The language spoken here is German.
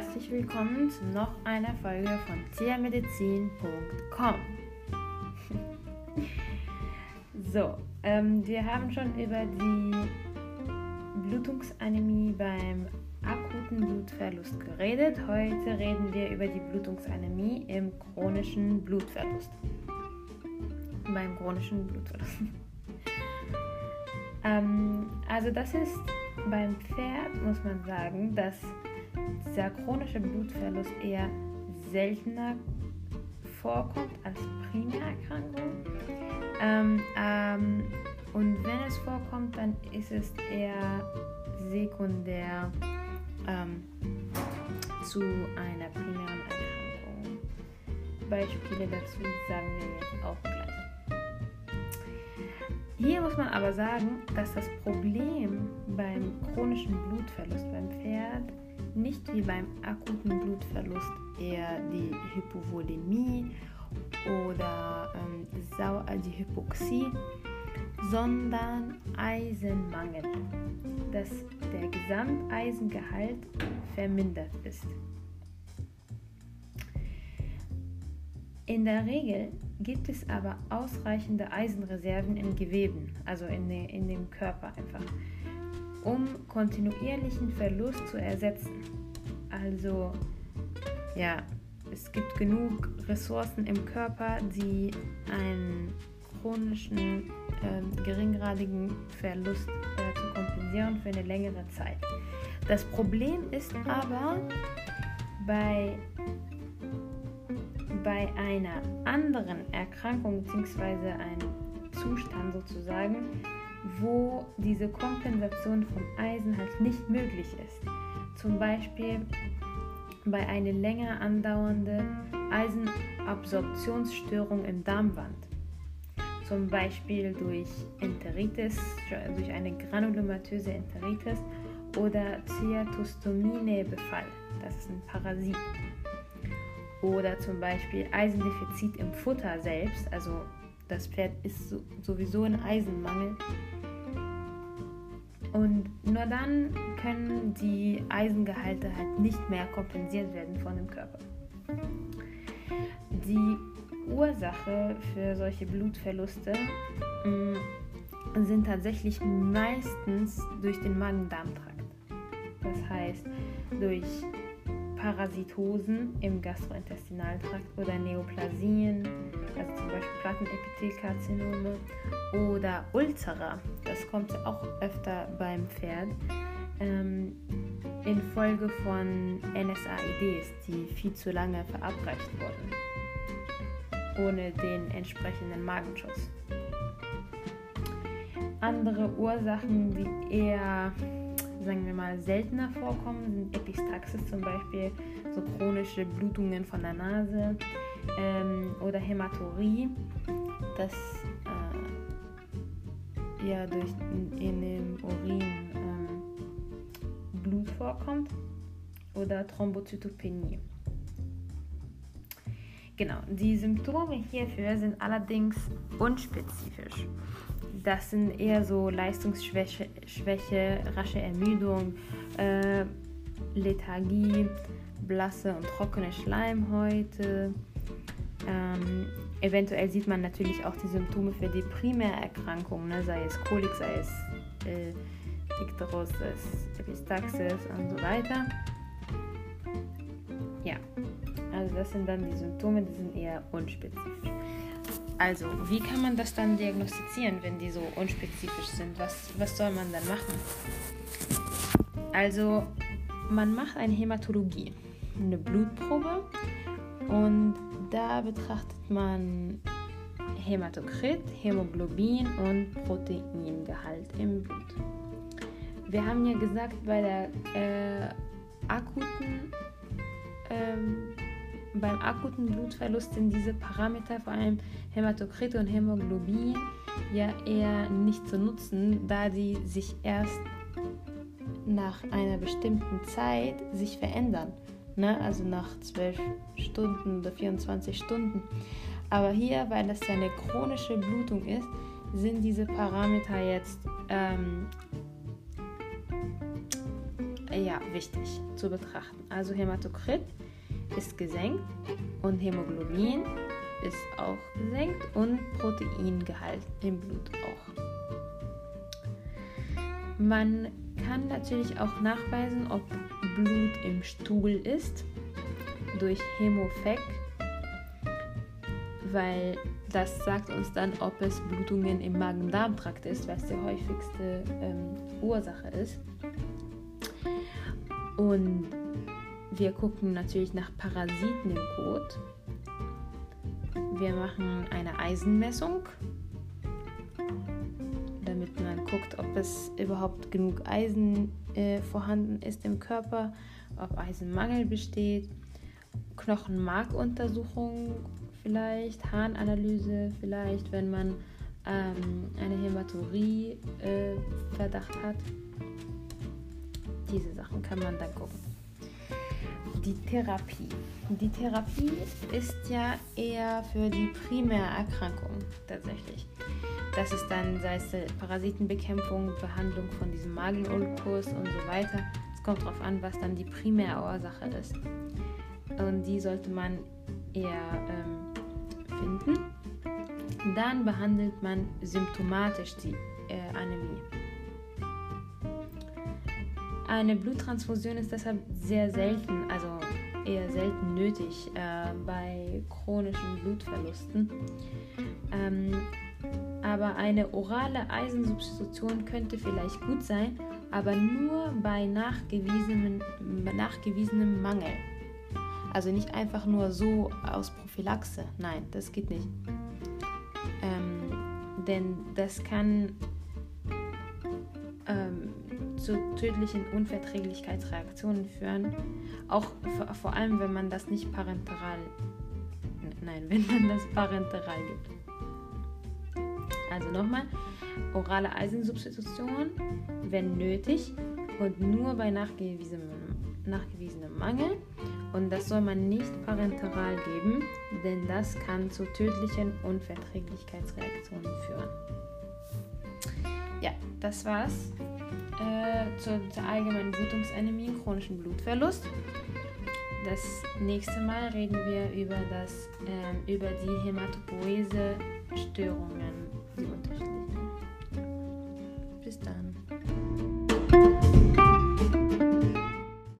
herzlich willkommen zu noch einer Folge von tiermedizin.com. so, ähm, wir haben schon über die Blutungsanämie beim akuten Blutverlust geredet. Heute reden wir über die Blutungsanämie im chronischen Blutverlust. Beim chronischen Blutverlust. ähm, also das ist beim Pferd, muss man sagen, dass dieser chronische Blutverlust eher seltener vorkommt als Primärerkrankung. Ähm, ähm, und wenn es vorkommt, dann ist es eher sekundär ähm, zu einer primären Erkrankung. Beispiele dazu sagen wir jetzt auch gleich. Hier muss man aber sagen, dass das Problem beim chronischen Blutverlust beim Pferd nicht wie beim akuten Blutverlust eher die Hypovolemie oder ähm, äh, die Hypoxie, sondern Eisenmangel, dass der Gesamteisengehalt vermindert ist. In der Regel gibt es aber ausreichende Eisenreserven in Geweben, also in, in dem Körper einfach um kontinuierlichen Verlust zu ersetzen. Also ja, es gibt genug Ressourcen im Körper, die einen chronischen äh, geringgradigen Verlust äh, zu kompensieren für eine längere Zeit. Das Problem ist aber bei, bei einer anderen Erkrankung bzw. einem Zustand sozusagen, wo diese Kompensation vom Eisen halt nicht möglich ist. Zum Beispiel bei einer länger andauernden Eisenabsorptionsstörung im Darmwand. Zum Beispiel durch Enteritis, durch eine granulomatöse Enteritis oder Cyatostomine-Befall. Das ist ein Parasit. Oder zum Beispiel Eisendefizit im Futter selbst, also das Pferd ist sowieso in Eisenmangel. Und nur dann können die Eisengehalte halt nicht mehr kompensiert werden von dem Körper. Die Ursache für solche Blutverluste mh, mm, sind tatsächlich meistens durch den Magen-Darm-Trakt. Das heißt, durch Parasitosen im Gastrointestinaltrakt oder Neoplasien, Plattenepithelkarzinome oder Ulzera, das kommt auch öfter beim Pferd, ähm, infolge von NSAIDs, die viel zu lange verabreicht wurden, ohne den entsprechenden Magenschutz. Andere Ursachen, die eher sagen wir mal, seltener vorkommen, sind Epistaxis zum Beispiel, so chronische Blutungen von der Nase ähm, oder Hämaturie, das äh, ja durch in, in dem Urin ähm, Blut vorkommt oder Thrombozytopenie. Genau, die Symptome hierfür sind allerdings unspezifisch. Das sind eher so Leistungsschwäche, Schwäche, rasche Ermüdung, äh, Lethargie, blasse und trockene Schleimhäute. Eventuell sieht man natürlich auch die Symptome für die Primärerkrankungen, ne? sei es Kolik, sei es äh, Ikterosis, Epistaxis und so weiter. Ja, also das sind dann die Symptome, die sind eher unspezifisch. Also, wie kann man das dann diagnostizieren, wenn die so unspezifisch sind? Was, was soll man dann machen? Also, man macht eine Hämatologie, eine Blutprobe und da betrachtet man Hämatokrit, Hämoglobin und Proteingehalt im Blut. Wir haben ja gesagt, bei der äh, akuten ähm, beim akuten Blutverlust sind diese Parameter, vor allem Hämatokrit und Hämoglobin, ja eher nicht zu nutzen, da die sich erst nach einer bestimmten Zeit sich verändern. Ne? Also nach 12 Stunden oder 24 Stunden. Aber hier, weil das ja eine chronische Blutung ist, sind diese Parameter jetzt ähm, äh, ja, wichtig zu betrachten. Also Hämatokrit ist gesenkt und Hämoglobin ist auch gesenkt und Proteingehalt im Blut auch. Man kann natürlich auch nachweisen, ob Blut im Stuhl ist durch Hämofek, weil das sagt uns dann, ob es Blutungen im Magen-Darm-Trakt ist, was die häufigste ähm, Ursache ist. Und wir gucken natürlich nach Parasiten im Kot. Wir machen eine Eisenmessung, guckt, ob es überhaupt genug Eisen äh, vorhanden ist im Körper, ob Eisenmangel besteht. Knochenmarkuntersuchung vielleicht, Harnanalyse vielleicht, wenn man ähm, eine Hämaturie-Verdacht äh, hat. Diese Sachen kann man dann gucken. Die Therapie. Die Therapie ist ja eher für die Primärerkrankung tatsächlich. Das ist dann, sei es Parasitenbekämpfung, Behandlung von diesem Magenulkus und so weiter. Es kommt darauf an, was dann die Primärursache ist. Und die sollte man eher ähm, finden. Dann behandelt man symptomatisch die äh, Anämie. Eine Bluttransfusion ist deshalb sehr selten, also eher selten nötig äh, bei chronischen Blutverlusten. Ähm, aber eine orale Eisensubstitution könnte vielleicht gut sein, aber nur bei nachgewiesenem, nachgewiesenem Mangel. Also nicht einfach nur so aus Prophylaxe. Nein, das geht nicht. Ähm, denn das kann ähm, zu tödlichen Unverträglichkeitsreaktionen führen. Auch vor, allem, wenn man das nicht parenteral, nein, wenn man das parenteral gibt. Also nochmal, orale Eisensubstitution, wenn nötig und nur bei nachgewiesenem, nachgewiesenem Mangel und das soll man nicht parenteral geben, denn das kann zu tödlichen Unverträglichkeitsreaktionen führen. Ja, das war's äh, zur, zur allgemeinen Blutungsanämie, chronischen Blutverlust. Das nächste Mal reden wir über, das, äh, über die Hämatopoese-Störungen, die Unterschiede.